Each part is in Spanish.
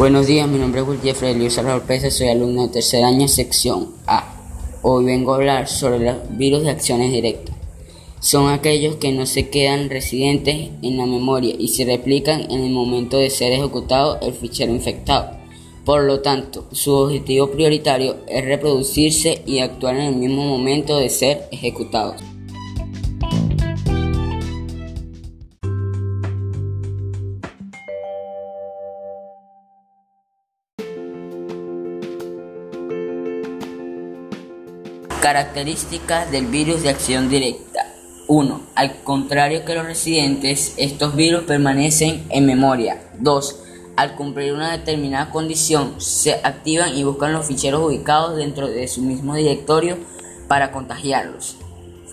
Buenos días, mi nombre es Will Jeffrey Luis Salvador Pérez, soy alumno de tercer año, sección A. Hoy vengo a hablar sobre los virus de acciones directas. Son aquellos que no se quedan residentes en la memoria y se replican en el momento de ser ejecutado el fichero infectado. Por lo tanto, su objetivo prioritario es reproducirse y actuar en el mismo momento de ser ejecutados. Características del virus de acción directa. 1. Al contrario que los residentes, estos virus permanecen en memoria. 2. Al cumplir una determinada condición, se activan y buscan los ficheros ubicados dentro de su mismo directorio para contagiarlos.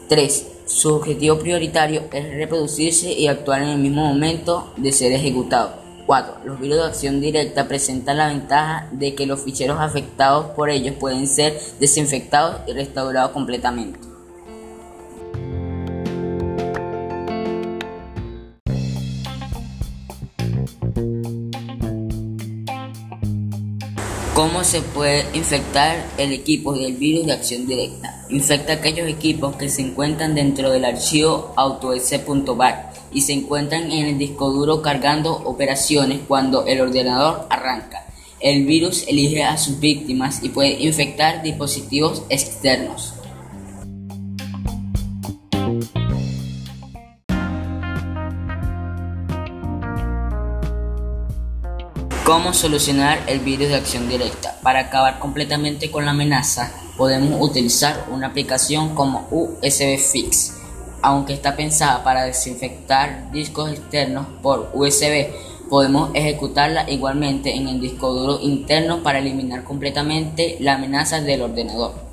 3. Su objetivo prioritario es reproducirse y actuar en el mismo momento de ser ejecutado. 4. Los virus de acción directa presentan la ventaja de que los ficheros afectados por ellos pueden ser desinfectados y restaurados completamente. ¿Cómo se puede infectar el equipo del virus de acción directa? Infecta aquellos equipos que se encuentran dentro del archivo autos.bar y se encuentran en el disco duro cargando operaciones cuando el ordenador arranca. El virus elige a sus víctimas y puede infectar dispositivos externos. ¿Cómo solucionar el virus de acción directa? Para acabar completamente con la amenaza, podemos utilizar una aplicación como USB Fix aunque está pensada para desinfectar discos externos por USB, podemos ejecutarla igualmente en el disco duro interno para eliminar completamente la amenaza del ordenador.